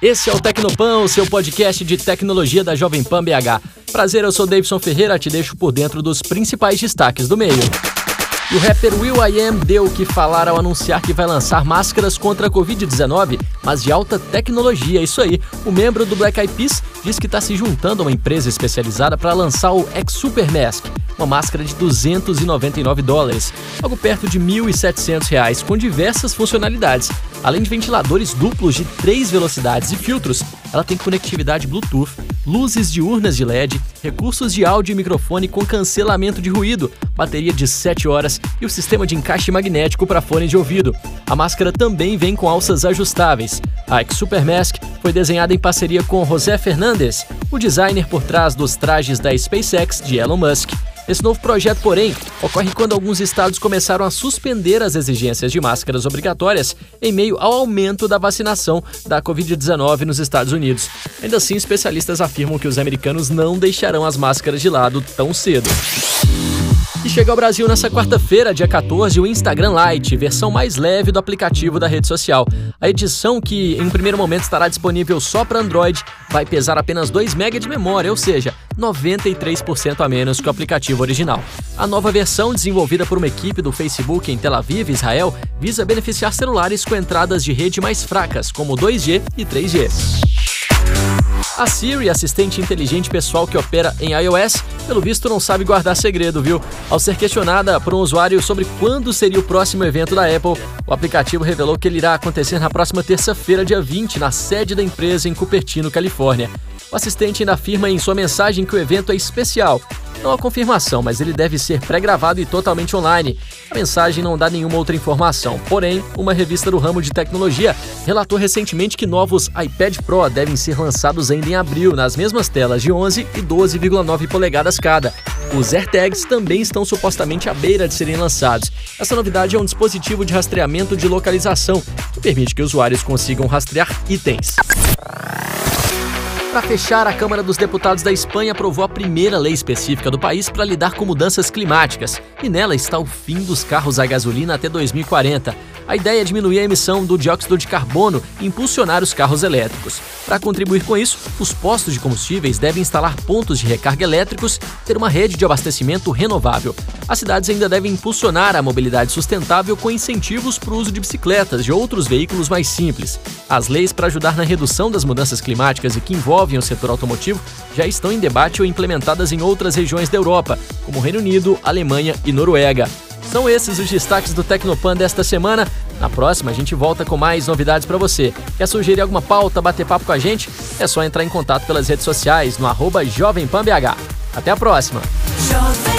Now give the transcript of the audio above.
Esse é o Tecnopan, o seu podcast de tecnologia da Jovem Pan BH. Prazer, eu sou Davidson Ferreira, te deixo por dentro dos principais destaques do meio. E o rapper Will I Am deu o que falar ao anunciar que vai lançar máscaras contra a Covid-19, mas de alta tecnologia. Isso aí, o membro do Black Eyed Peas diz que está se juntando a uma empresa especializada para lançar o X Super Mask, uma máscara de 299 dólares, algo perto de 1.700 reais, com diversas funcionalidades. Além de ventiladores duplos de três velocidades e filtros, ela tem conectividade Bluetooth, luzes diurnas de LED, recursos de áudio e microfone com cancelamento de ruído, bateria de 7 horas e o sistema de encaixe magnético para fone de ouvido. A máscara também vem com alças ajustáveis. A X Super Mask foi desenhada em parceria com José Fernandes, o designer por trás dos trajes da SpaceX de Elon Musk. Esse novo projeto, porém, ocorre quando alguns estados começaram a suspender as exigências de máscaras obrigatórias em meio ao aumento da vacinação da Covid-19 nos Estados Unidos. Ainda assim, especialistas afirmam que os americanos não deixarão as máscaras de lado tão cedo. E chega ao Brasil nessa quarta-feira, dia 14, o Instagram Lite, versão mais leve do aplicativo da rede social. A edição, que em primeiro momento estará disponível só para Android, vai pesar apenas 2 MB de memória, ou seja, 93% a menos que o aplicativo original. A nova versão, desenvolvida por uma equipe do Facebook em Tel Aviv, Israel, visa beneficiar celulares com entradas de rede mais fracas, como 2G e 3G. A Siri, assistente inteligente pessoal que opera em iOS, pelo visto não sabe guardar segredo, viu? Ao ser questionada por um usuário sobre quando seria o próximo evento da Apple, o aplicativo revelou que ele irá acontecer na próxima terça-feira, dia 20, na sede da empresa em Cupertino, Califórnia. O assistente ainda afirma em sua mensagem que o evento é especial. Não há confirmação, mas ele deve ser pré-gravado e totalmente online. A mensagem não dá nenhuma outra informação. Porém, uma revista do ramo de tecnologia relatou recentemente que novos iPad Pro devem ser lançados ainda em abril, nas mesmas telas de 11 e 12,9 polegadas cada. Os AirTags também estão supostamente à beira de serem lançados. Essa novidade é um dispositivo de rastreamento de localização que permite que usuários consigam rastrear itens. Para fechar, a Câmara dos Deputados da Espanha aprovou a primeira lei específica do país para lidar com mudanças climáticas, e nela está o fim dos carros a gasolina até 2040. A ideia é diminuir a emissão do dióxido de carbono e impulsionar os carros elétricos. Para contribuir com isso, os postos de combustíveis devem instalar pontos de recarga elétricos ter uma rede de abastecimento renovável. As cidades ainda devem impulsionar a mobilidade sustentável com incentivos para o uso de bicicletas e outros veículos mais simples. As leis para ajudar na redução das mudanças climáticas e que envolvem o setor automotivo já estão em debate ou implementadas em outras regiões da Europa, como Reino Unido, Alemanha e Noruega. São esses os destaques do Tecnopan desta semana. Na próxima, a gente volta com mais novidades para você. Quer sugerir alguma pauta, bater papo com a gente? É só entrar em contato pelas redes sociais no arroba JovempanBH. Até a próxima! Jovem